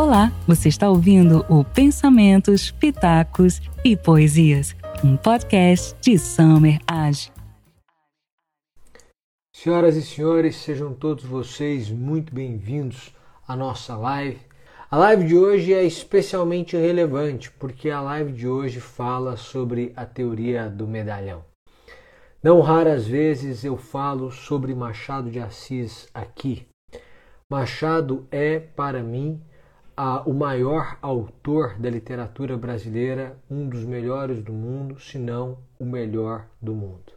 Olá, você está ouvindo o Pensamentos, Pitacos e Poesias, um podcast de Summer Age. Senhoras e senhores, sejam todos vocês muito bem-vindos à nossa live. A live de hoje é especialmente relevante porque a live de hoje fala sobre a teoria do medalhão. Não raras vezes eu falo sobre Machado de Assis aqui. Machado é, para mim, a, o maior autor da literatura brasileira, um dos melhores do mundo, se não o melhor do mundo.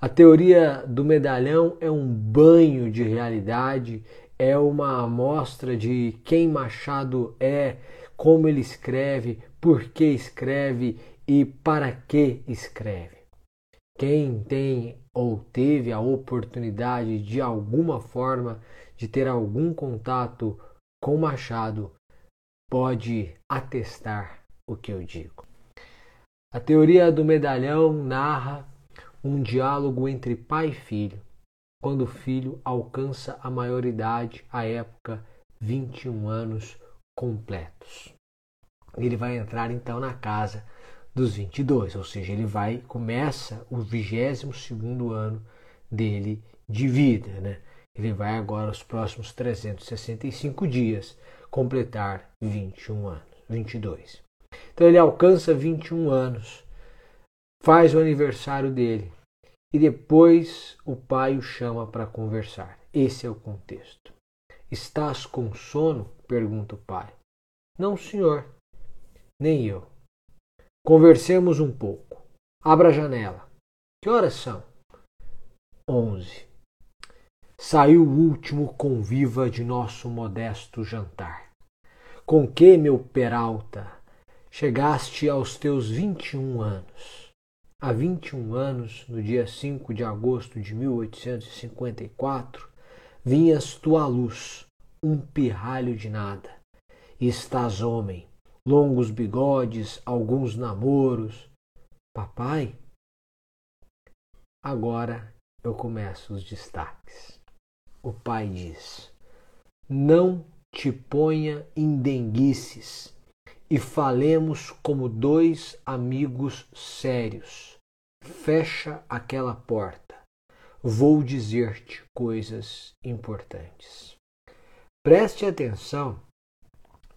A teoria do medalhão é um banho de realidade, é uma amostra de quem Machado é, como ele escreve, por que escreve e para que escreve. Quem tem ou teve a oportunidade de alguma forma de ter algum contato com Machado pode atestar o que eu digo. A teoria do medalhão narra um diálogo entre pai e filho, quando o filho alcança a maioridade, à época 21 anos completos. Ele vai entrar então na casa dos 22, ou seja, ele vai começa o 22º ano dele de vida, né? Ele vai agora os próximos 365 dias completar 21 anos, 22. Então ele alcança 21 anos, faz o aniversário dele e depois o pai o chama para conversar. Esse é o contexto. Estás com sono? pergunta o pai. Não, senhor. Nem eu. Conversemos um pouco. Abra a janela. Que horas são? Onze. Saiu o último conviva de nosso modesto jantar. Com que, meu Peralta, chegaste aos teus vinte e um anos? Há vinte e um anos, no dia 5 de agosto de 1854, vinhas tu à luz, um pirralho de nada. E estás homem, longos bigodes, alguns namoros. Papai? Agora eu começo os destaques. O pai diz: Não te ponha em denguices e falemos como dois amigos sérios. Fecha aquela porta. Vou dizer-te coisas importantes. Preste atenção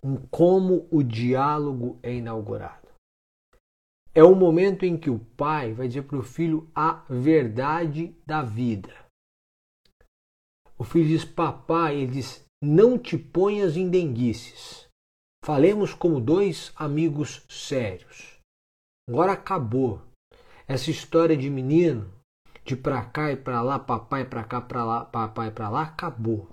em como o diálogo é inaugurado. É o momento em que o pai vai dizer para o filho a verdade da vida. O filho diz: Papai, ele diz: Não te ponhas em denguices. Falemos como dois amigos sérios. Agora acabou. Essa história de menino, de pra cá e pra lá, papai pra cá, pra lá, papai pra lá, acabou.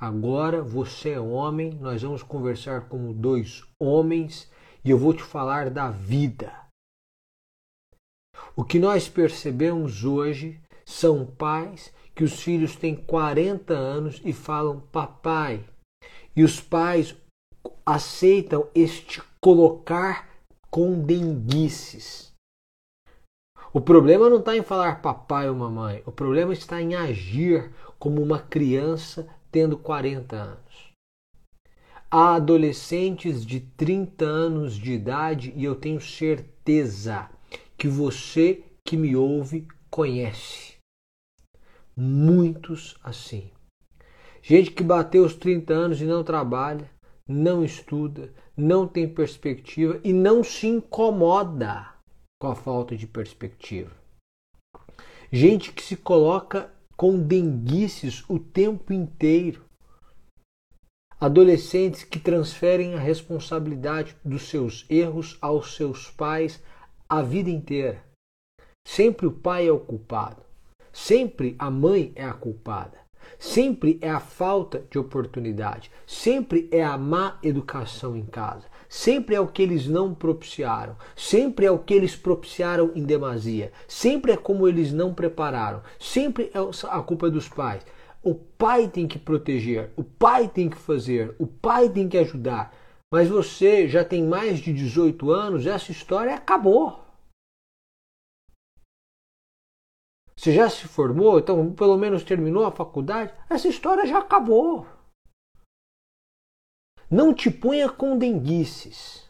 Agora você é homem, nós vamos conversar como dois homens e eu vou te falar da vida. O que nós percebemos hoje são pais que os filhos têm 40 anos e falam papai. E os pais aceitam este colocar com denguices. O problema não está em falar papai ou mamãe, o problema está em agir como uma criança tendo 40 anos. Há adolescentes de 30 anos de idade e eu tenho certeza que você que me ouve conhece. Muitos assim. Gente que bateu os 30 anos e não trabalha, não estuda, não tem perspectiva e não se incomoda com a falta de perspectiva. Gente que se coloca com denguices o tempo inteiro. Adolescentes que transferem a responsabilidade dos seus erros aos seus pais a vida inteira. Sempre o pai é o culpado. Sempre a mãe é a culpada. Sempre é a falta de oportunidade. Sempre é a má educação em casa. Sempre é o que eles não propiciaram, sempre é o que eles propiciaram em demasia, sempre é como eles não prepararam, sempre é a culpa dos pais. O pai tem que proteger, o pai tem que fazer, o pai tem que ajudar. Mas você já tem mais de 18 anos, essa história acabou. Você já se formou, então pelo menos terminou a faculdade, essa história já acabou. Não te ponha com denguices.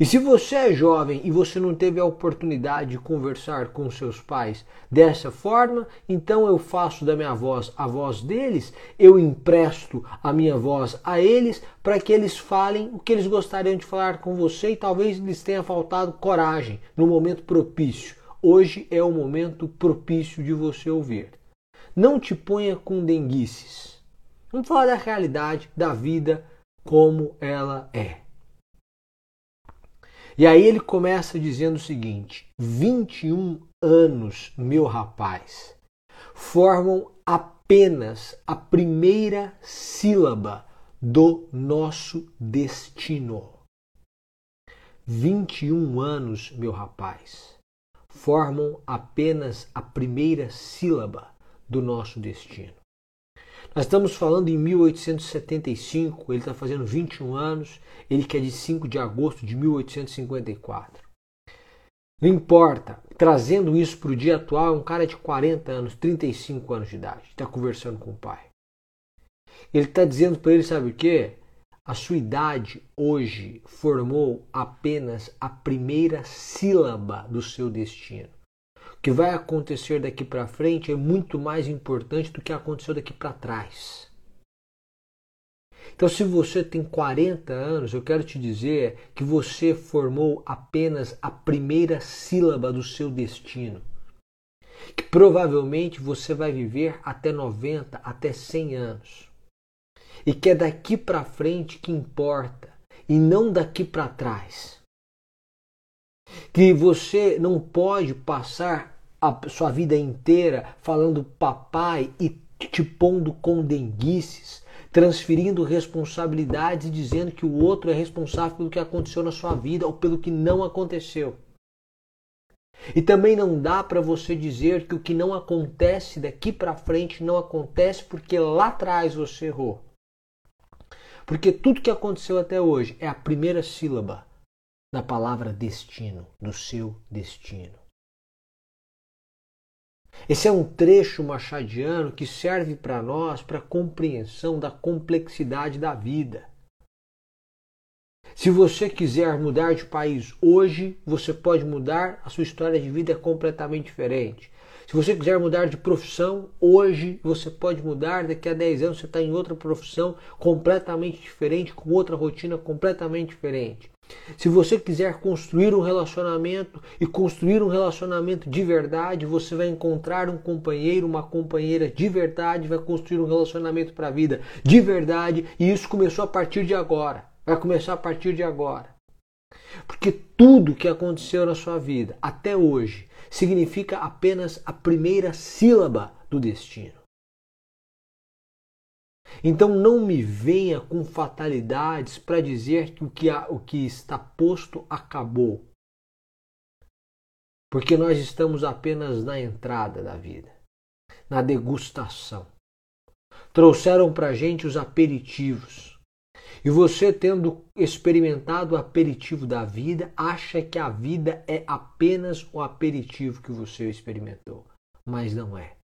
E se você é jovem e você não teve a oportunidade de conversar com seus pais dessa forma, então eu faço da minha voz a voz deles, eu empresto a minha voz a eles para que eles falem o que eles gostariam de falar com você e talvez lhes tenha faltado coragem no momento propício. Hoje é o momento propício de você ouvir. Não te ponha com denguices. Vamos falar da realidade da vida como ela é. E aí ele começa dizendo o seguinte: 21 anos, meu rapaz, formam apenas a primeira sílaba do nosso destino. 21 anos, meu rapaz, formam apenas a primeira sílaba do nosso destino. Nós estamos falando em 1875, ele está fazendo 21 anos, ele que é de 5 de agosto de 1854. Não importa, trazendo isso para o dia atual, é um cara de 40 anos, 35 anos de idade, está conversando com o pai. Ele está dizendo para ele, sabe o quê? A sua idade hoje formou apenas a primeira sílaba do seu destino que vai acontecer daqui para frente é muito mais importante do que aconteceu daqui para trás. Então, se você tem 40 anos, eu quero te dizer que você formou apenas a primeira sílaba do seu destino. Que provavelmente você vai viver até 90, até 100 anos. E que é daqui para frente que importa, e não daqui para trás. Que você não pode passar a sua vida inteira falando papai e te pondo com denguices, transferindo responsabilidades e dizendo que o outro é responsável pelo que aconteceu na sua vida ou pelo que não aconteceu. E também não dá para você dizer que o que não acontece daqui para frente não acontece porque lá atrás você errou. Porque tudo que aconteceu até hoje é a primeira sílaba da palavra destino, do seu destino. Esse é um trecho machadiano que serve para nós para compreensão da complexidade da vida. Se você quiser mudar de país hoje, você pode mudar, a sua história de vida é completamente diferente. Se você quiser mudar de profissão, hoje você pode mudar, daqui a 10 anos você está em outra profissão completamente diferente, com outra rotina completamente diferente. Se você quiser construir um relacionamento e construir um relacionamento de verdade, você vai encontrar um companheiro, uma companheira de verdade, vai construir um relacionamento para a vida de verdade, e isso começou a partir de agora. Vai começar a partir de agora. Porque tudo que aconteceu na sua vida até hoje significa apenas a primeira sílaba do destino. Então não me venha com fatalidades para dizer que o, que o que está posto acabou. Porque nós estamos apenas na entrada da vida, na degustação. Trouxeram para a gente os aperitivos. E você, tendo experimentado o aperitivo da vida, acha que a vida é apenas o aperitivo que você experimentou. Mas não é.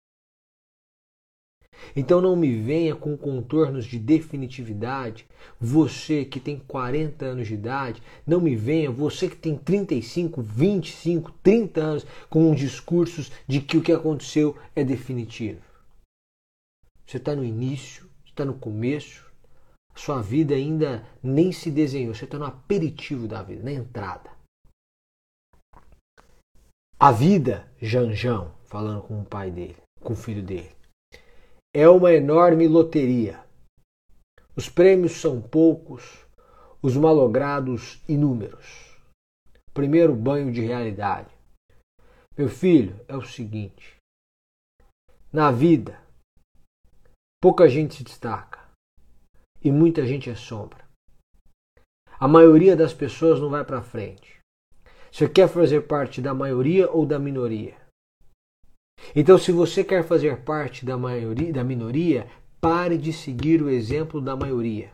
Então não me venha com contornos de definitividade. Você que tem 40 anos de idade, não me venha, você que tem 35, 25, 30 anos, com discursos de que o que aconteceu é definitivo. Você está no início, está no começo, sua vida ainda nem se desenhou, você está no aperitivo da vida, na entrada. A vida, Janjão, falando com o pai dele, com o filho dele é uma enorme loteria. Os prêmios são poucos, os malogrados inúmeros. Primeiro banho de realidade. Meu filho, é o seguinte: na vida, pouca gente se destaca e muita gente é sombra. A maioria das pessoas não vai para frente. Você quer fazer parte da maioria ou da minoria? Então, se você quer fazer parte da maioria, da minoria, pare de seguir o exemplo da maioria.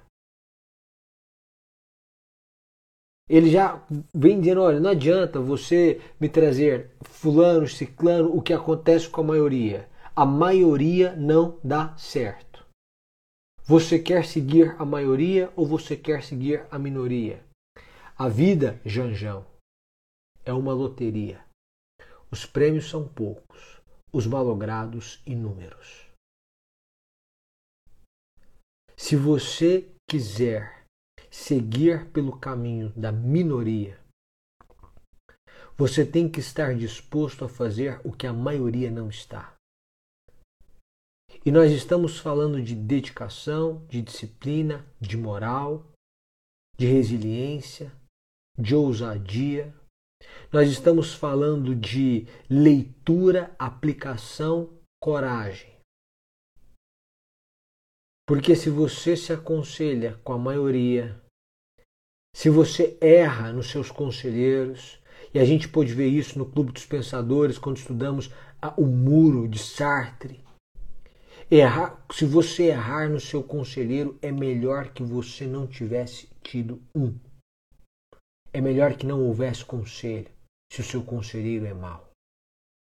Ele já vem dizendo: olha, não adianta você me trazer fulano, ciclano, o que acontece com a maioria. A maioria não dá certo. Você quer seguir a maioria ou você quer seguir a minoria? A vida, Janjão, é uma loteria. Os prêmios são poucos, os malogrados inúmeros. Se você quiser seguir pelo caminho da minoria, você tem que estar disposto a fazer o que a maioria não está. E nós estamos falando de dedicação, de disciplina, de moral, de resiliência, de ousadia. Nós estamos falando de leitura, aplicação, coragem. Porque se você se aconselha com a maioria, se você erra nos seus conselheiros, e a gente pôde ver isso no Clube dos Pensadores quando estudamos o Muro de Sartre, Errar, se você errar no seu conselheiro, é melhor que você não tivesse tido um. É melhor que não houvesse conselho se o seu conselheiro é mau,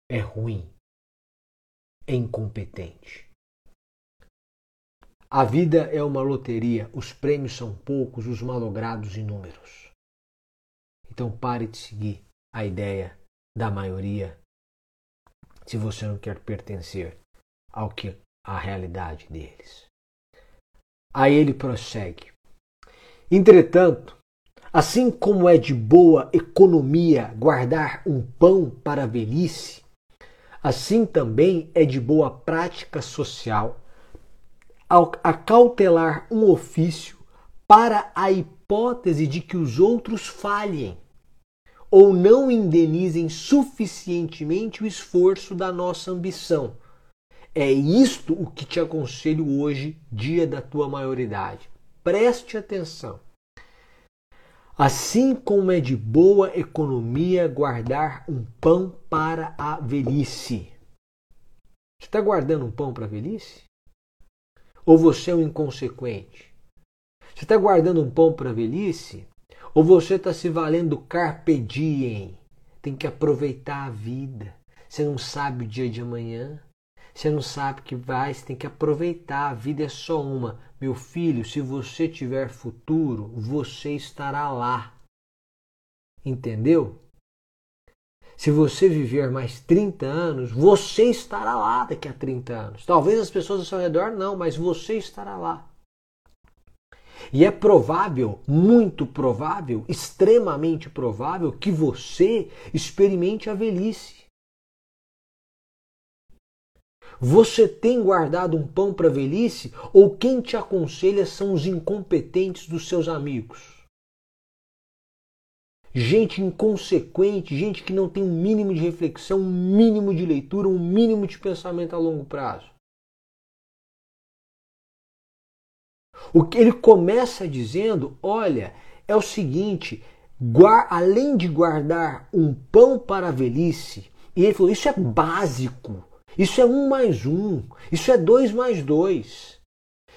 é ruim, é incompetente. A vida é uma loteria, os prêmios são poucos, os malogrados inúmeros. Então pare de seguir a ideia da maioria se você não quer pertencer ao que a realidade deles. Aí ele prossegue. Entretanto, assim como é de boa economia guardar um pão para a velhice, assim também é de boa prática social acautelar um ofício para a hipótese de que os outros falhem ou não indenizem suficientemente o esforço da nossa ambição é isto o que te aconselho hoje, dia da tua maioridade. Preste atenção. Assim como é de boa economia guardar um pão para a velhice. Você está guardando um pão para a velhice? Ou você é um inconsequente? Você está guardando um pão para a velhice? Ou você está se valendo do carpe diem? Tem que aproveitar a vida. Você não sabe o dia de amanhã. Você não sabe que vai, você tem que aproveitar. A vida é só uma. Meu filho, se você tiver futuro, você estará lá. Entendeu? Se você viver mais 30 anos, você estará lá daqui a 30 anos. Talvez as pessoas ao seu redor não, mas você estará lá. E é provável, muito provável, extremamente provável que você experimente a velhice. Você tem guardado um pão para a velhice ou quem te aconselha são os incompetentes dos seus amigos? Gente inconsequente, gente que não tem um mínimo de reflexão, um mínimo de leitura, um mínimo de pensamento a longo prazo. O que ele começa dizendo, olha, é o seguinte, além de guardar um pão para a velhice, e ele falou, isso é básico. Isso é um mais um. Isso é dois mais dois.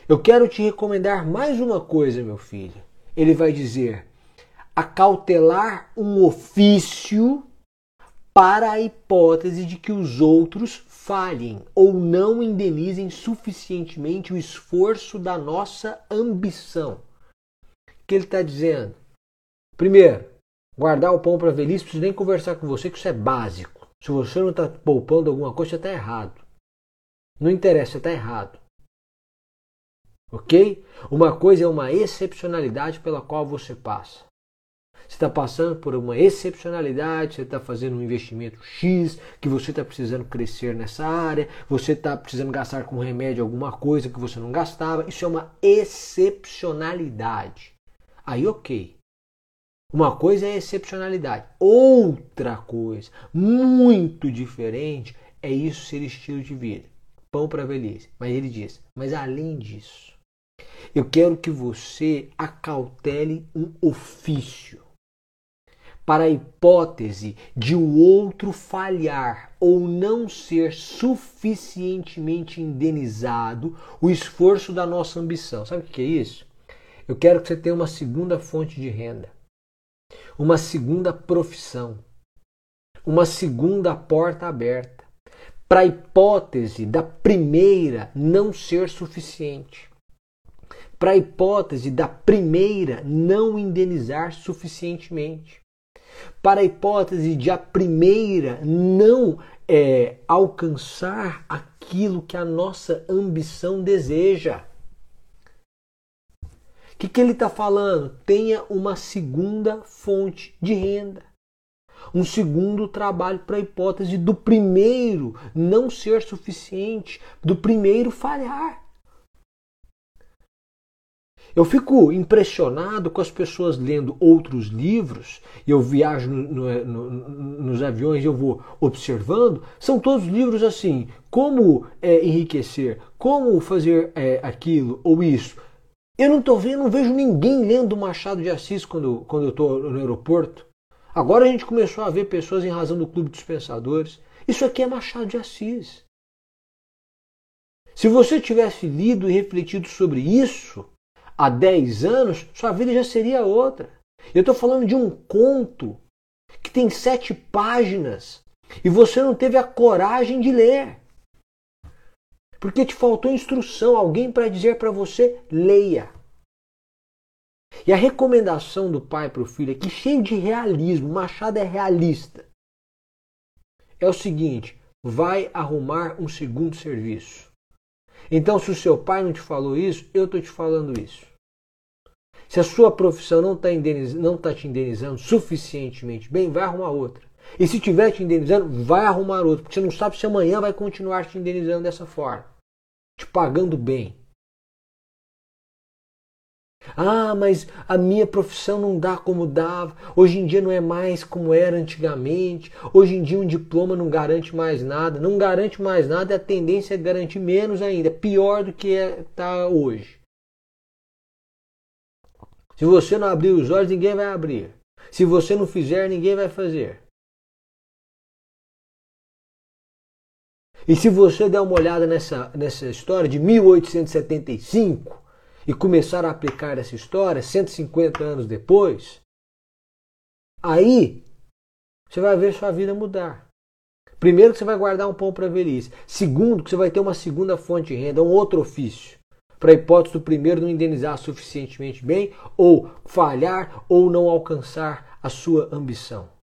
Eu quero te recomendar mais uma coisa, meu filho. Ele vai dizer: acautelar um ofício para a hipótese de que os outros falhem ou não indenizem suficientemente o esforço da nossa ambição. O que ele está dizendo? Primeiro, guardar o pão para velhice, não preciso nem conversar com você, que isso é básico. Se você não está poupando alguma coisa, está errado. Não interessa, está errado. Ok? Uma coisa é uma excepcionalidade pela qual você passa. Você está passando por uma excepcionalidade, você está fazendo um investimento X, que você está precisando crescer nessa área, você está precisando gastar com remédio alguma coisa que você não gastava. Isso é uma excepcionalidade. Aí, ok. Uma coisa é excepcionalidade, outra coisa muito diferente é isso ser estilo de vida. Pão para velhice. Mas ele diz: mas além disso, eu quero que você acautele um ofício para a hipótese de o outro falhar ou não ser suficientemente indenizado o esforço da nossa ambição. Sabe o que é isso? Eu quero que você tenha uma segunda fonte de renda uma segunda profissão, uma segunda porta aberta, para a hipótese da primeira não ser suficiente. para a hipótese da primeira não indenizar suficientemente, para a hipótese de a primeira não é, alcançar aquilo que a nossa ambição deseja. Que, que ele está falando? Tenha uma segunda fonte de renda. Um segundo trabalho para a hipótese do primeiro não ser suficiente, do primeiro falhar. Eu fico impressionado com as pessoas lendo outros livros, eu viajo no, no, nos aviões e eu vou observando, são todos livros assim, como é, enriquecer, como fazer é, aquilo ou isso. Eu não tô vendo, não vejo ninguém lendo Machado de Assis quando, quando eu estou no aeroporto. Agora a gente começou a ver pessoas em razão do Clube dos Pensadores. Isso aqui é Machado de Assis. Se você tivesse lido e refletido sobre isso, há 10 anos, sua vida já seria outra. Eu estou falando de um conto que tem sete páginas e você não teve a coragem de ler. Porque te faltou instrução, alguém para dizer para você, leia. E a recomendação do pai para o filho aqui, cheio de realismo, Machado é realista, é o seguinte: vai arrumar um segundo serviço. Então, se o seu pai não te falou isso, eu estou te falando isso. Se a sua profissão não está tá te indenizando suficientemente bem, vai arrumar outra. E se estiver te indenizando, vai arrumar outra, porque você não sabe se amanhã vai continuar te indenizando dessa forma, te pagando bem. Ah, mas a minha profissão não dá como dava. Hoje em dia não é mais como era antigamente. Hoje em dia um diploma não garante mais nada. Não garante mais nada, a tendência é garantir menos ainda. Pior do que está hoje. Se você não abrir os olhos, ninguém vai abrir. Se você não fizer, ninguém vai fazer. E se você der uma olhada nessa, nessa história de 1875 e começar a aplicar essa história 150 anos depois, aí você vai ver sua vida mudar. Primeiro que você vai guardar um pão para a velhice. Segundo que você vai ter uma segunda fonte de renda, um outro ofício para a hipótese do primeiro não indenizar suficientemente bem, ou falhar, ou não alcançar a sua ambição.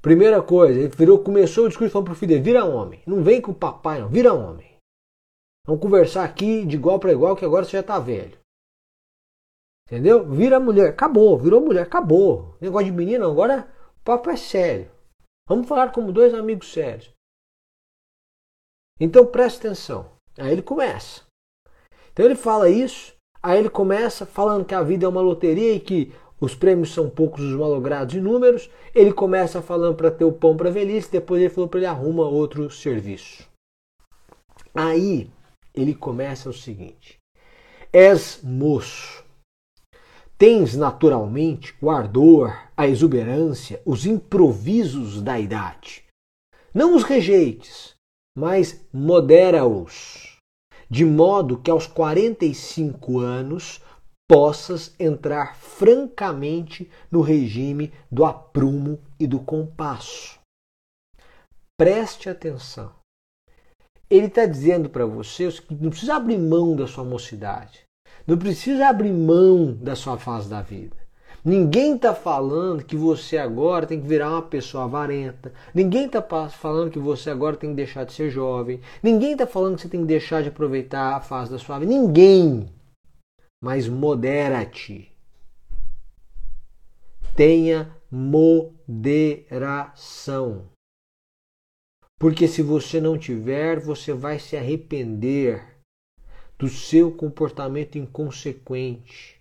Primeira coisa, ele virou, começou o discurso falando para o filho vira homem. Não vem com o papai, não, vira homem. Vamos conversar aqui de igual para igual, que agora você já está velho. Entendeu? Vira mulher, acabou, virou mulher, acabou. Negócio de menino, agora o papo é sério. Vamos falar como dois amigos sérios. Então preste atenção. Aí ele começa. Então ele fala isso, aí ele começa falando que a vida é uma loteria e que os prêmios são poucos os malogrados em números. Ele começa falando para ter o pão para velhice, depois ele falou para ele arruma outro serviço. Aí ele começa o seguinte: És moço, tens naturalmente o ardor, a exuberância, os improvisos da idade. Não os rejeites, mas modera-os, de modo que aos 45 anos possas entrar francamente no regime do aprumo e do compasso. Preste atenção. Ele está dizendo para você que não precisa abrir mão da sua mocidade, não precisa abrir mão da sua fase da vida. Ninguém está falando que você agora tem que virar uma pessoa avarenta. Ninguém está falando que você agora tem que deixar de ser jovem. Ninguém está falando que você tem que deixar de aproveitar a fase da sua vida. Ninguém. Mas modera-te. Tenha moderação. Porque se você não tiver, você vai se arrepender do seu comportamento inconsequente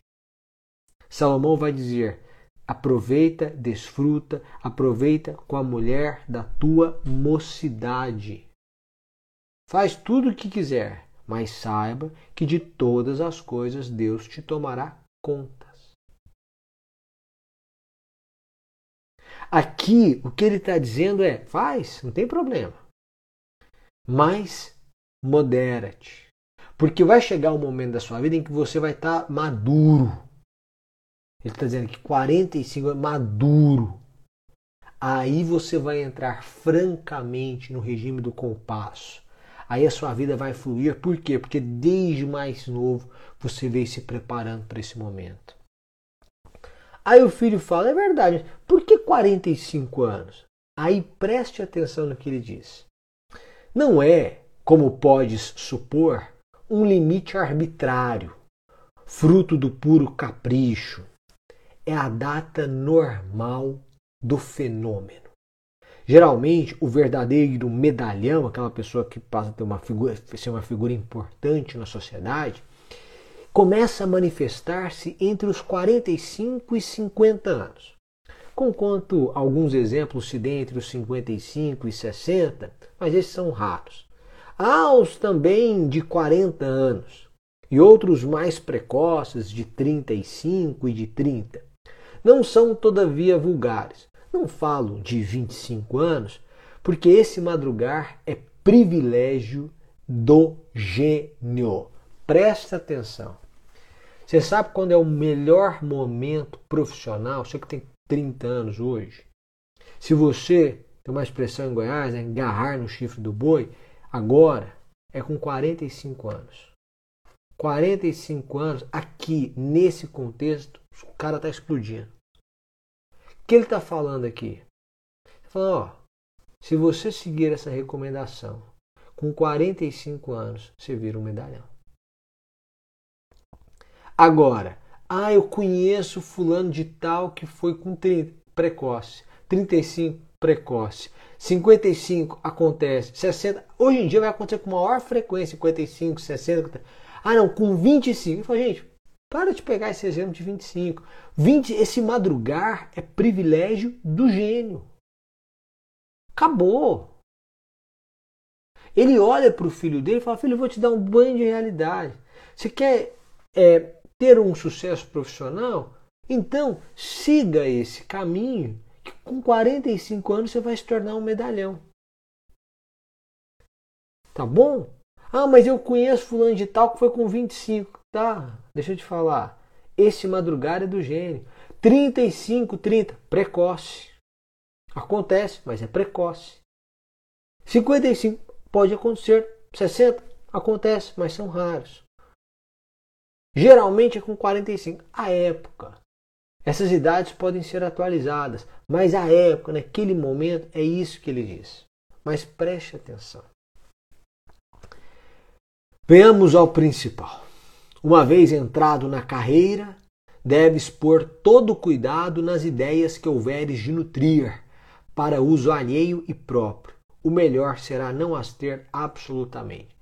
Salomão vai dizer: aproveita, desfruta, aproveita com a mulher da tua mocidade. Faz tudo o que quiser, mas saiba que de todas as coisas Deus te tomará contas. Aqui o que ele está dizendo é: faz, não tem problema, mas modera-te. Porque vai chegar um momento da sua vida em que você vai estar tá maduro ele está dizendo que 45 é maduro. Aí você vai entrar francamente no regime do compasso. Aí a sua vida vai fluir. Por quê? Porque desde mais novo você veio se preparando para esse momento. Aí o filho fala: é verdade, por que 45 anos? Aí preste atenção no que ele diz. Não é, como podes supor, um limite arbitrário, fruto do puro capricho. É a data normal do fenômeno. Geralmente, o verdadeiro medalhão, aquela pessoa que passa a ter uma figura, ser uma figura importante na sociedade, começa a manifestar-se entre os 45 e 50 anos. Conquanto alguns exemplos se dêem entre os 55 e 60, mas esses são raros. Há os também de 40 anos e outros mais precoces de 35 e de 30. Não são, todavia, vulgares, não falo de 25 anos, porque esse madrugar é privilégio do gênio. Presta atenção. Você sabe quando é o melhor momento profissional? Você que tem 30 anos hoje. Se você tem uma expressão em Goiás, é agarrar no chifre do boi, agora é com 45 anos. 45 anos, aqui, nesse contexto, o cara está explodindo que ele está falando aqui? Ele falando, ó, se você seguir essa recomendação, com 45 anos, você vira um medalhão. Agora, ah, eu conheço fulano de tal que foi com 30, precoce, 35 precoce, 55 acontece, 60, hoje em dia vai acontecer com maior frequência, 55, 60, ah não, com 25. Eu gente, para de pegar esse exemplo de 25. 20, esse madrugar é privilégio do gênio. Acabou. Ele olha para o filho dele e fala: Filho, eu vou te dar um banho de realidade. Você quer é, ter um sucesso profissional? Então siga esse caminho que com 45 anos você vai se tornar um medalhão. Tá bom? Ah, mas eu conheço fulano de tal que foi com 25. Tá, deixa eu te falar. Esse madrugar é do gênio. 35, 30, precoce. Acontece, mas é precoce. 55, pode acontecer. 60, acontece, mas são raros. Geralmente é com 45. A época. Essas idades podem ser atualizadas, mas a época, naquele momento, é isso que ele diz. Mas preste atenção. Venhamos ao principal. Uma vez entrado na carreira, deves pôr todo o cuidado nas ideias que houveres de nutrir, para uso alheio e próprio. O melhor será não as ter absolutamente.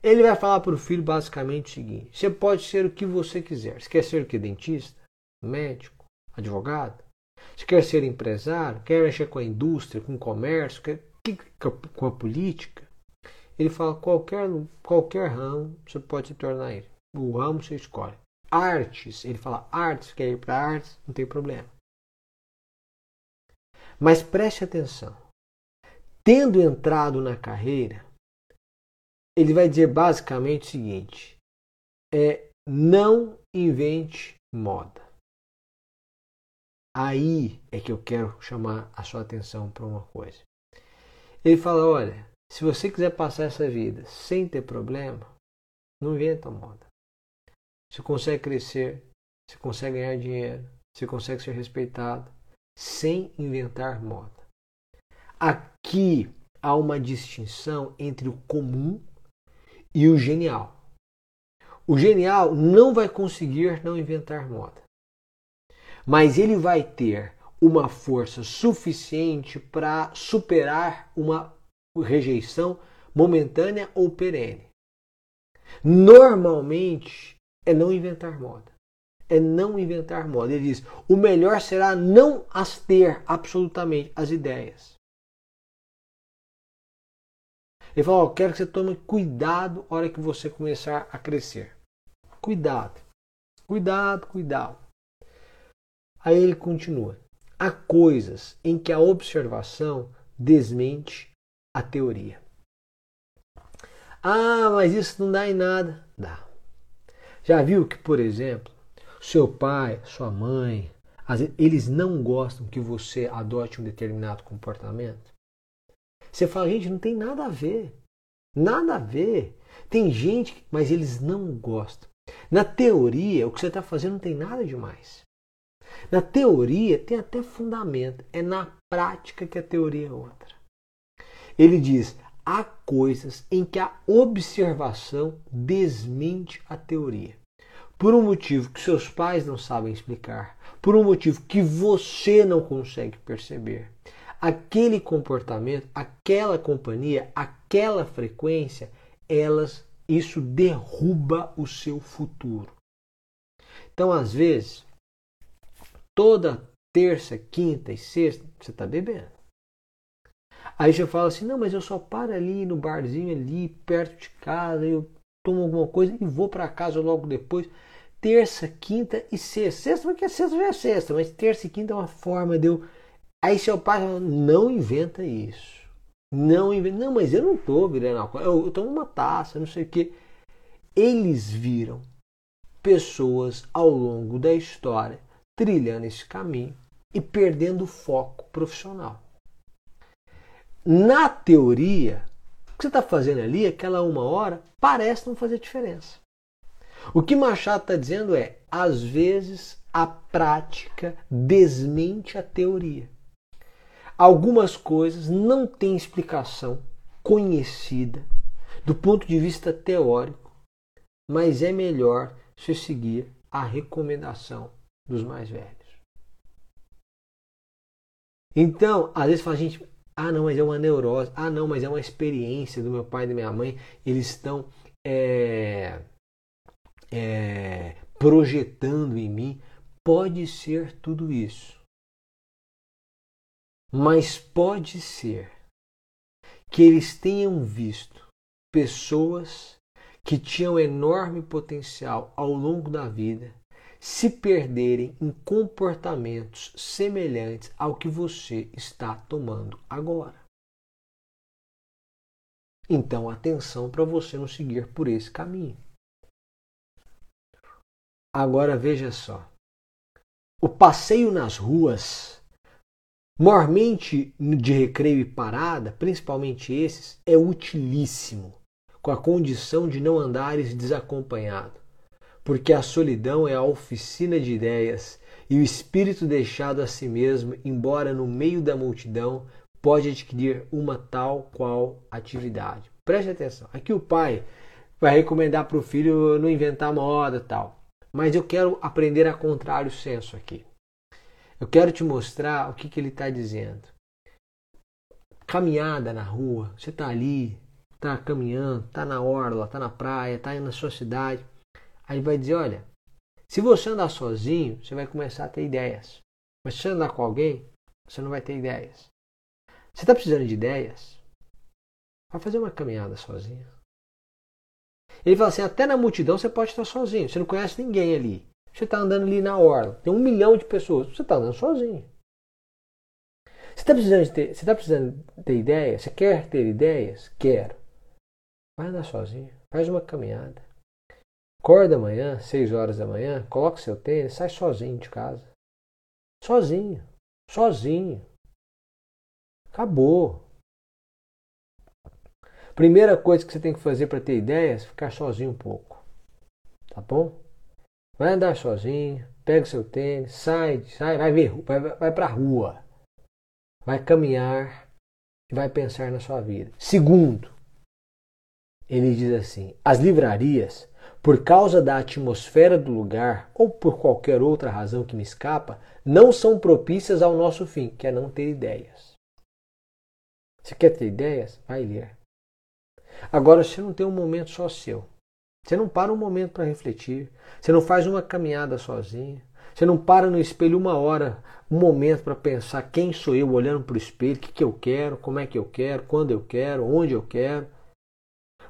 Ele vai falar para o filho basicamente o seguinte: você pode ser o que você quiser. Você quer ser o que? Dentista? Médico? Advogado? Você quer ser empresário? Quer mexer com a indústria, com o comércio? Quer, com a política? Ele fala qualquer, qualquer ramo você pode se tornar ele. O ramo você escolhe. Artes, ele fala artes, quer ir para artes, não tem problema. Mas preste atenção. Tendo entrado na carreira, ele vai dizer basicamente o seguinte: é não invente moda. Aí é que eu quero chamar a sua atenção para uma coisa. Ele fala: olha, se você quiser passar essa vida sem ter problema, não inventa moda. Você consegue crescer, você consegue ganhar dinheiro, você consegue ser respeitado sem inventar moda. Aqui há uma distinção entre o comum e o genial. O genial não vai conseguir não inventar moda, mas ele vai ter uma força suficiente para superar uma rejeição momentânea ou perene. Normalmente é não inventar moda. É não inventar moda. Ele diz: o melhor será não as ter absolutamente as ideias. Ele fala: oh, quero que você tome cuidado na hora que você começar a crescer. Cuidado, cuidado, cuidado. Aí ele continua: há coisas em que a observação desmente a teoria. Ah, mas isso não dá em nada. Dá. Já viu que, por exemplo, seu pai, sua mãe, eles não gostam que você adote um determinado comportamento? Você fala, gente, não tem nada a ver. Nada a ver. Tem gente, mas eles não gostam. Na teoria, o que você está fazendo não tem nada demais. Na teoria, tem até fundamento. É na prática que a teoria é outra. Ele diz: há coisas em que a observação desmente a teoria. Por um motivo que seus pais não sabem explicar, por um motivo que você não consegue perceber. Aquele comportamento, aquela companhia, aquela frequência, elas isso derruba o seu futuro. Então, às vezes, toda terça, quinta e sexta, você está bebendo. Aí você fala assim, não, mas eu só paro ali no barzinho ali, perto de casa, eu tomo alguma coisa e vou para casa logo depois. Terça, quinta e sexta. Sexta, porque sexta já é sexta, mas terça e quinta é uma forma de eu. Aí seu pai fala, não inventa isso. Não inventa. Não, mas eu não tô virando álcool. Eu, eu tomo uma taça, não sei o quê. Eles viram pessoas ao longo da história trilhando esse caminho e perdendo o foco profissional. Na teoria, o que você está fazendo ali, aquela uma hora, parece não fazer diferença. O que Machado está dizendo é: às vezes a prática desmente a teoria. Algumas coisas não têm explicação conhecida do ponto de vista teórico, mas é melhor se seguir a recomendação dos mais velhos. Então, às vezes fala, gente, ah, não, mas é uma neurose. Ah, não, mas é uma experiência do meu pai e da minha mãe. Eles estão é, é, projetando em mim. Pode ser tudo isso. Mas pode ser que eles tenham visto pessoas que tinham enorme potencial ao longo da vida se perderem em comportamentos semelhantes ao que você está tomando agora. Então, atenção para você não seguir por esse caminho. Agora veja só. O passeio nas ruas, mormente de recreio e parada, principalmente esses, é utilíssimo, com a condição de não andares desacompanhado porque a solidão é a oficina de ideias e o espírito deixado a si mesmo, embora no meio da multidão, pode adquirir uma tal qual atividade. Preste atenção. Aqui o pai vai recomendar para o filho não inventar moda tal. Mas eu quero aprender a contrário senso aqui. Eu quero te mostrar o que, que ele está dizendo. Caminhada na rua, você está ali, está caminhando, está na orla, está na praia, está na sua cidade. Aí vai dizer, olha, se você andar sozinho, você vai começar a ter ideias. Mas se você andar com alguém, você não vai ter ideias. Você está precisando de ideias? Vai fazer uma caminhada sozinho. Ele fala assim, até na multidão você pode estar sozinho. Você não conhece ninguém ali. Você está andando ali na orla. Tem um milhão de pessoas. Você está andando sozinho. Você está precisando, está precisando ter ideias? Você quer ter ideias? Quero. Vai andar sozinho. Faz uma caminhada. Acorda amanhã, 6 horas da manhã, coloca seu tênis, sai sozinho de casa. Sozinho. Sozinho. Acabou. Primeira coisa que você tem que fazer para ter ideias, ficar sozinho um pouco. Tá bom? Vai andar sozinho, pega seu tênis, sai, sai, vai ver, vai, vai para a rua. Vai caminhar e vai pensar na sua vida. Segundo, ele diz assim: as livrarias por causa da atmosfera do lugar ou por qualquer outra razão que me escapa, não são propícias ao nosso fim, que é não ter ideias. Você quer ter ideias? Vai ler. Agora, você não tem um momento só seu. Você não para um momento para refletir. Você não faz uma caminhada sozinho. Você não para no espelho uma hora, um momento para pensar quem sou eu olhando para o espelho, o que, que eu quero, como é que eu quero, quando eu quero, onde eu quero.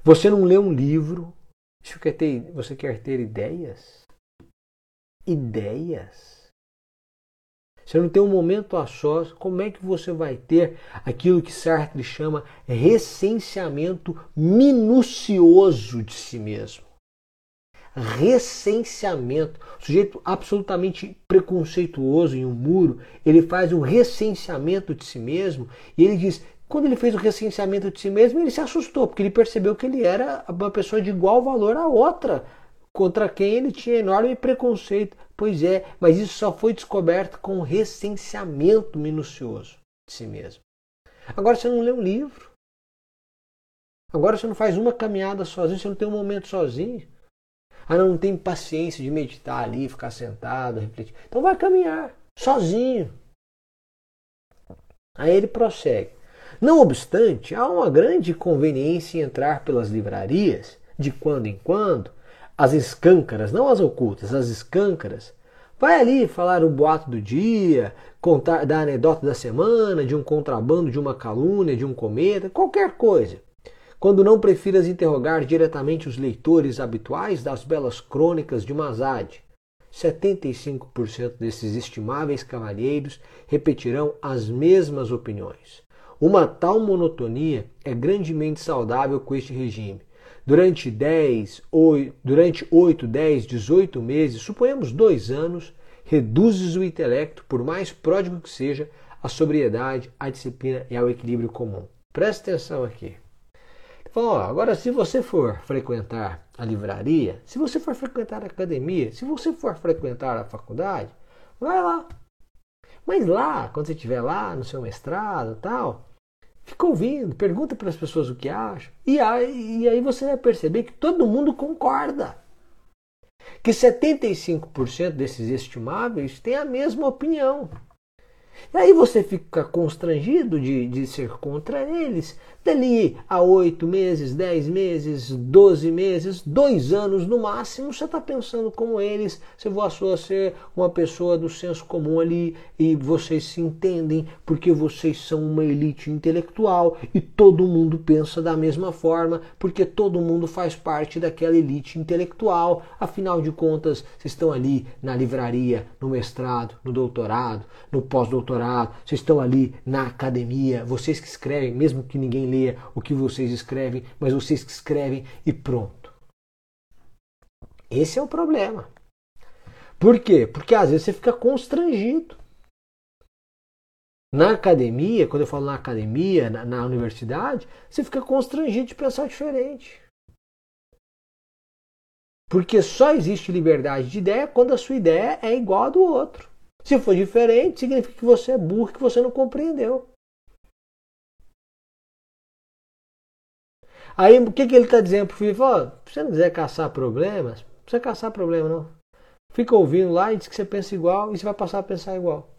Você não lê um livro, você quer ter, você quer ter ideias? Ideias? Você não tem um momento a sós, como é que você vai ter aquilo que Sartre chama recenseamento minucioso de si mesmo? Recenseamento. O sujeito absolutamente preconceituoso em um muro, ele faz um recenseamento de si mesmo e ele diz Quando ele fez o recenseamento de si mesmo, ele se assustou, porque ele percebeu que ele era uma pessoa de igual valor à outra, contra quem ele tinha enorme preconceito. Pois é, mas isso só foi descoberto com o recenseamento minucioso de si mesmo. Agora você não lê um livro. Agora você não faz uma caminhada sozinho, você não tem um momento sozinho. Ah, não, não tem paciência de meditar ali, ficar sentado, refletir. Então vai caminhar, sozinho. Aí ele prossegue. Não obstante, há uma grande conveniência em entrar pelas livrarias, de quando em quando, as escâncaras, não as ocultas, as escâncaras. Vai ali falar o boato do dia, contar da anedota da semana, de um contrabando, de uma calúnia, de um cometa, qualquer coisa. Quando não prefiras interrogar diretamente os leitores habituais das belas crônicas de Mazade, 75% desses estimáveis cavalheiros repetirão as mesmas opiniões. Uma tal monotonia é grandemente saudável com este regime. Durante 10, 8, durante 8, 10, 18 meses, suponhamos dois anos, reduzes o intelecto, por mais pródigo que seja, à sobriedade, à disciplina e ao equilíbrio comum. Presta atenção aqui. Ó, agora, se você for frequentar a livraria, se você for frequentar a academia, se você for frequentar a faculdade, vai lá. Mas lá, quando você estiver lá no seu mestrado tal, Fica ouvindo, pergunta para as pessoas o que acham. E aí, e aí você vai perceber que todo mundo concorda. Que 75% desses estimáveis têm a mesma opinião. E aí você fica constrangido de, de ser contra eles. Dali a oito meses, dez meses, doze meses, dois anos no máximo, você está pensando como eles. Você passou a ser uma pessoa do senso comum ali e vocês se entendem porque vocês são uma elite intelectual e todo mundo pensa da mesma forma porque todo mundo faz parte daquela elite intelectual. Afinal de contas, vocês estão ali na livraria, no mestrado, no doutorado, no pós-doutorado, vocês estão ali na academia, vocês que escrevem, mesmo que ninguém leia o que vocês escrevem, mas vocês que escrevem e pronto. Esse é o problema. Por quê? Porque às vezes você fica constrangido. Na academia, quando eu falo na academia, na, na universidade, você fica constrangido de pensar diferente. Porque só existe liberdade de ideia quando a sua ideia é igual à do outro. Se for diferente, significa que você é burro, que você não compreendeu. Aí o que, que ele está dizendo pro filho? Fala, se você não quiser caçar problemas, não precisa caçar problema não. Fica ouvindo lá e diz que você pensa igual e você vai passar a pensar igual.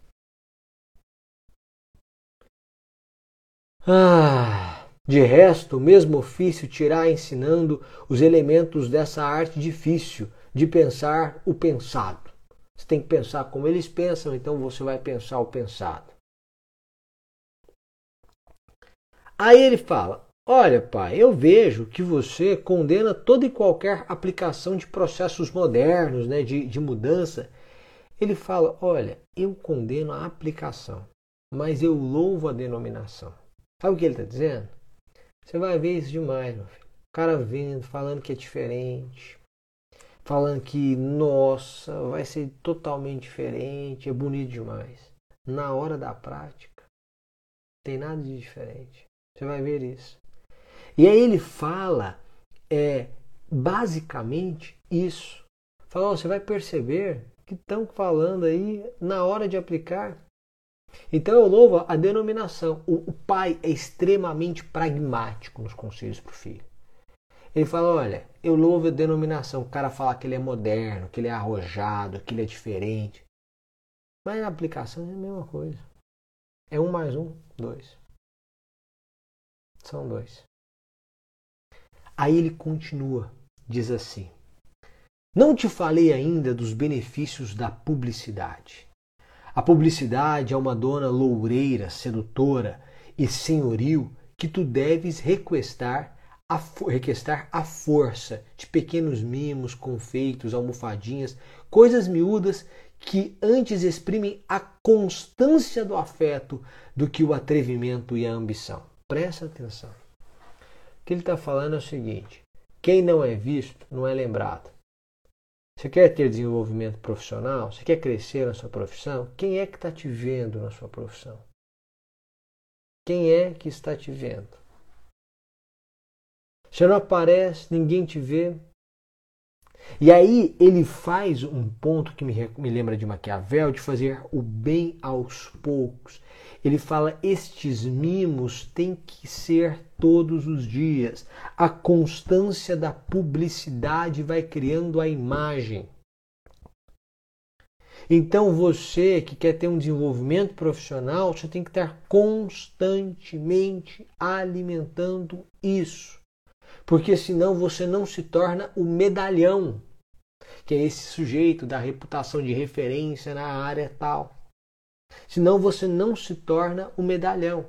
Ah, de resto, o mesmo ofício irá ensinando os elementos dessa arte difícil de pensar o pensado. Você tem que pensar como eles pensam, então você vai pensar o pensado. Aí ele fala: Olha, pai, eu vejo que você condena toda e qualquer aplicação de processos modernos, né, de, de mudança. Ele fala: Olha, eu condeno a aplicação, mas eu louvo a denominação. Sabe o que ele está dizendo? Você vai ver isso demais, meu filho. O cara vendo, falando que é diferente, falando que, nossa, vai ser totalmente diferente, é bonito demais. Na hora da prática, tem nada de diferente. Você vai ver isso. E aí ele fala é, basicamente isso. Fala, você vai perceber que estão falando aí na hora de aplicar. Então eu louvo a denominação. O, o pai é extremamente pragmático nos conselhos para o filho. Ele fala: olha, eu louvo a denominação. O cara fala que ele é moderno, que ele é arrojado, que ele é diferente. Mas na aplicação é a mesma coisa. É um mais um, dois. São dois. Aí ele continua, diz assim: Não te falei ainda dos benefícios da publicidade. A publicidade é uma dona loureira, sedutora e senhoril que tu deves requestar a, requestar a força de pequenos mimos, confeitos, almofadinhas, coisas miúdas que antes exprimem a constância do afeto do que o atrevimento e a ambição. Presta atenção. O que ele está falando é o seguinte: quem não é visto não é lembrado. Você quer ter desenvolvimento profissional? Você quer crescer na sua profissão? Quem é que está te vendo na sua profissão? Quem é que está te vendo? Você não aparece, ninguém te vê. E aí ele faz um ponto que me, me lembra de Maquiavel, de fazer o bem aos poucos. Ele fala: estes mimos têm que ser todos os dias. A constância da publicidade vai criando a imagem. Então você que quer ter um desenvolvimento profissional, você tem que estar constantemente alimentando isso. Porque senão você não se torna o medalhão, que é esse sujeito da reputação de referência na área tal. Senão você não se torna o medalhão.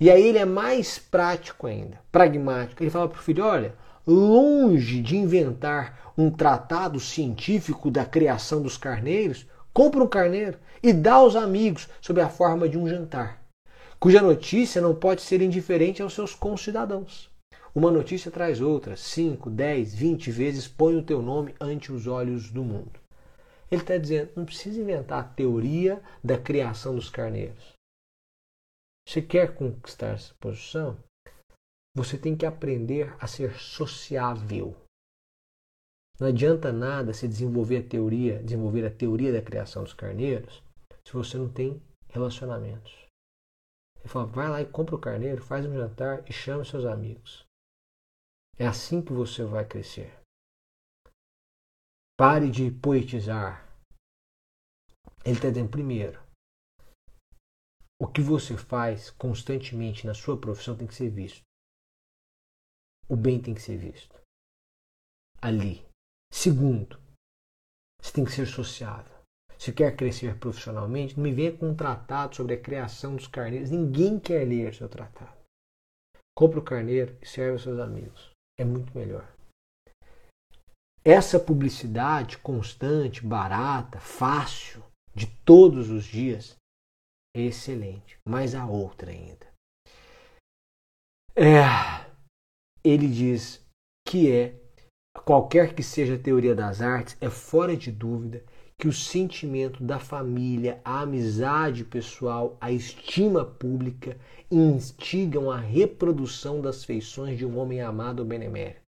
E aí ele é mais prático ainda, pragmático. Ele fala para o filho: olha, longe de inventar um tratado científico da criação dos carneiros, compra um carneiro e dá aos amigos sob a forma de um jantar, cuja notícia não pode ser indiferente aos seus concidadãos. Uma notícia traz outra, 5, 10, 20 vezes põe o teu nome ante os olhos do mundo. Ele está dizendo, não precisa inventar a teoria da criação dos carneiros. Você quer conquistar essa posição? Você tem que aprender a ser sociável. Não adianta nada se desenvolver a teoria, desenvolver a teoria da criação dos carneiros, se você não tem relacionamentos. Ele fala, vai lá e compra o carneiro, faz um jantar e chama seus amigos. É assim que você vai crescer. Pare de poetizar. Ele está dizendo, primeiro, o que você faz constantemente na sua profissão tem que ser visto. O bem tem que ser visto. Ali. Segundo, você tem que ser sociável. Se quer crescer profissionalmente, não me venha com um tratado sobre a criação dos carneiros. Ninguém quer ler seu tratado. Compre o carneiro e serve aos seus amigos é muito melhor. Essa publicidade constante, barata, fácil, de todos os dias, é excelente. Mas a outra ainda. É, ele diz que é, qualquer que seja a teoria das artes, é fora de dúvida que o sentimento da família, a amizade pessoal, a estima pública instigam a reprodução das feições de um homem amado ou benemérito.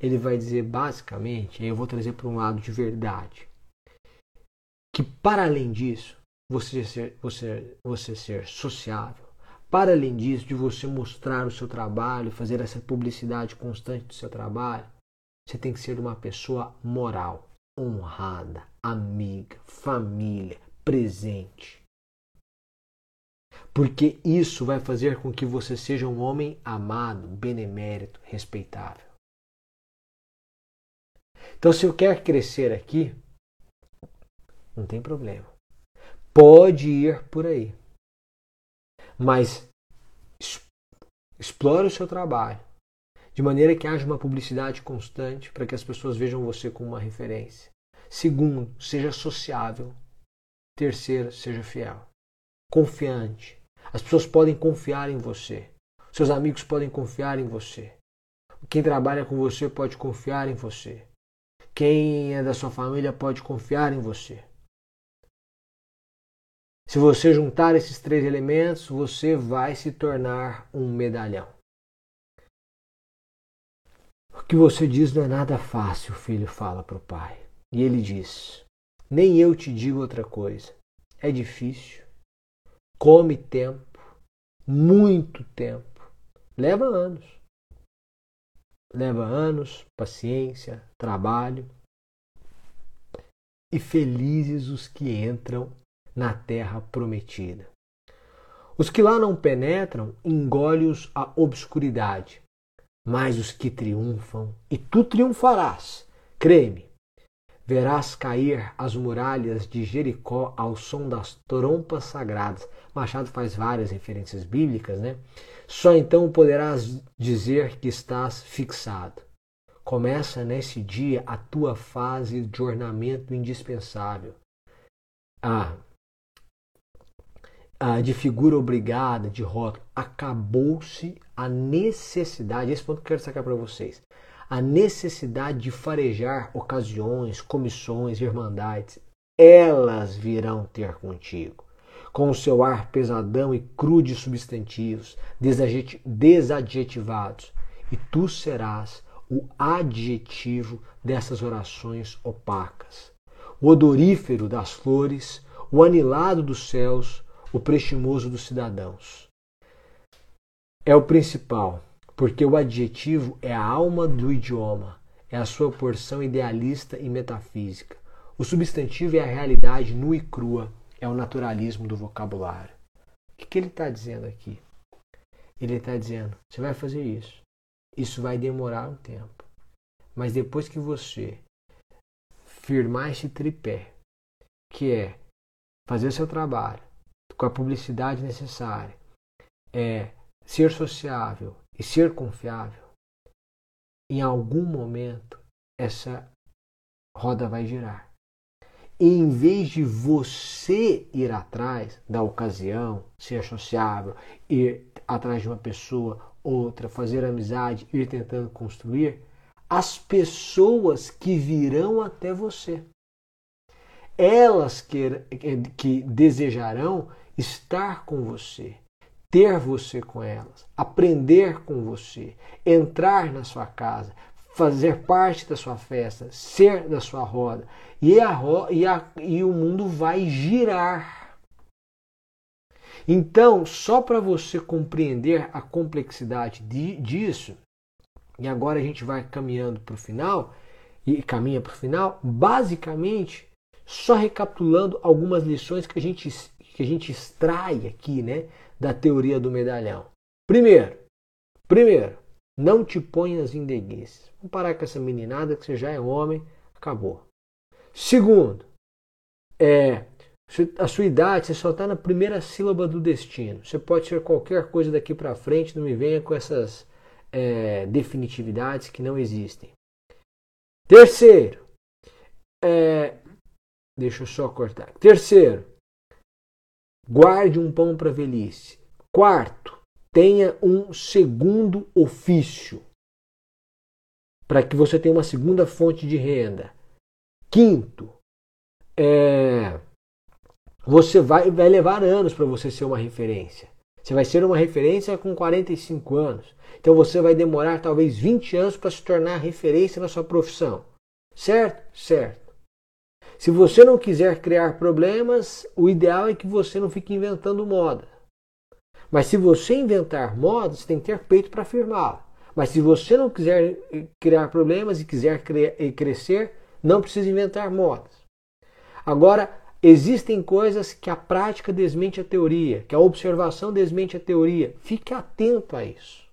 Ele vai dizer basicamente, eu vou trazer para um lado de verdade, que para além disso, você ser, você, você ser sociável, para além disso, de você mostrar o seu trabalho, fazer essa publicidade constante do seu trabalho, você tem que ser uma pessoa moral honrada, amiga, família, presente. Porque isso vai fazer com que você seja um homem amado, benemérito, respeitável. Então, se eu quero crescer aqui, não tem problema. Pode ir por aí. Mas explore o seu trabalho de maneira que haja uma publicidade constante para que as pessoas vejam você como uma referência. Segundo, seja sociável. Terceiro, seja fiel. Confiante. As pessoas podem confiar em você. Seus amigos podem confiar em você. Quem trabalha com você pode confiar em você. Quem é da sua família pode confiar em você. Se você juntar esses três elementos, você vai se tornar um medalhão que você diz não é nada fácil, o filho fala para o pai. E ele diz: Nem eu te digo outra coisa. É difícil. Come tempo, muito tempo. Leva anos. Leva anos, paciência, trabalho. E felizes os que entram na terra prometida. Os que lá não penetram, engole-os a obscuridade mas os que triunfam, e tu triunfarás, creme, verás cair as muralhas de Jericó ao som das trompas sagradas. Machado faz várias referências bíblicas, né? Só então poderás dizer que estás fixado. Começa nesse dia a tua fase de ornamento indispensável. Ah, ah, de figura obrigada, de rótulo, acabou-se a necessidade, esse ponto que eu quero sacar para vocês, a necessidade de farejar ocasiões, comissões, irmandades, elas virão ter contigo. com o seu ar pesadão e cru de substantivos, desadjetivados, e tu serás o adjetivo dessas orações opacas. O odorífero das flores, o anilado dos céus, o prestimoso dos cidadãos. É o principal, porque o adjetivo é a alma do idioma, é a sua porção idealista e metafísica. O substantivo é a realidade nua e crua, é o naturalismo do vocabulário. O que, que ele está dizendo aqui? Ele está dizendo: você vai fazer isso. Isso vai demorar um tempo. Mas depois que você firmar esse tripé, que é fazer seu trabalho com a publicidade necessária, é ser sociável e ser confiável, em algum momento essa roda vai girar. E em vez de você ir atrás da ocasião, ser sociável, ir atrás de uma pessoa, outra, fazer amizade, ir tentando construir, as pessoas que virão até você. Elas que, que desejarão estar com você, ter você com elas, aprender com você, entrar na sua casa, fazer parte da sua festa, ser da sua roda. E, a, e, a, e o mundo vai girar. Então, só para você compreender a complexidade de, disso, e agora a gente vai caminhando para o final, e caminha para o final, basicamente, só recapitulando algumas lições que a gente, que a gente extrai aqui, né, da teoria do medalhão. Primeiro, primeiro, não te ponhas em deguices. Vamos parar com essa meninada que você já é homem, acabou. Segundo, é, a sua idade, você só está na primeira sílaba do destino. Você pode ser qualquer coisa daqui para frente, não me venha com essas é, definitividades que não existem. Terceiro, é, deixa eu só cortar. Terceiro, guarde um pão para velhice. Quarto, tenha um segundo ofício para que você tenha uma segunda fonte de renda. Quinto, é, você vai, vai levar anos para você ser uma referência. Você vai ser uma referência com 45 anos. Então você vai demorar talvez 20 anos para se tornar referência na sua profissão. Certo? Certo. Se você não quiser criar problemas, o ideal é que você não fique inventando moda. Mas se você inventar moda, você tem que ter peito para afirmá-la. Mas se você não quiser criar problemas e quiser crescer, não precisa inventar modas. Agora, existem coisas que a prática desmente a teoria, que a observação desmente a teoria. Fique atento a isso.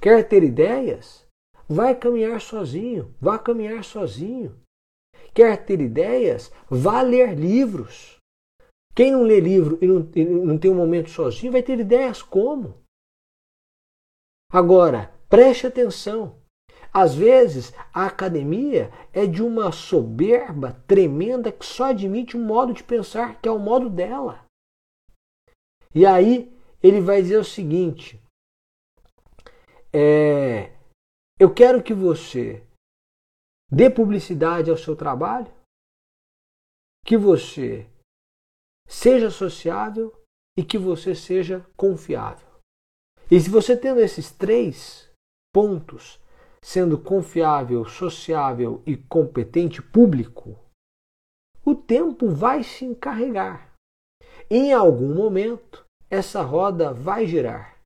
Quer ter ideias? Vai caminhar sozinho, vá caminhar sozinho. Quer ter ideias? Vá ler livros. Quem não lê livro e não, e não tem um momento sozinho vai ter ideias como? Agora, preste atenção. Às vezes, a academia é de uma soberba tremenda que só admite um modo de pensar que é o modo dela. E aí ele vai dizer o seguinte: é, eu quero que você dê publicidade ao seu trabalho, que você seja sociável e que você seja confiável. E se você tendo esses três pontos, sendo confiável, sociável e competente público, o tempo vai se encarregar. Em algum momento, essa roda vai girar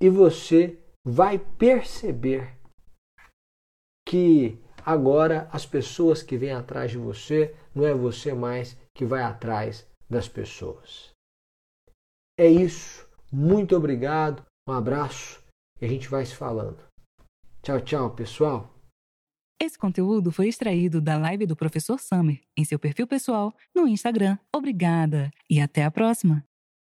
e você vai perceber que agora as pessoas que vêm atrás de você não é você mais que vai atrás das pessoas. É isso. Muito obrigado. Um abraço e a gente vai se falando. Tchau, tchau, pessoal. Esse conteúdo foi extraído da live do professor Summer em seu perfil pessoal no Instagram. Obrigada e até a próxima.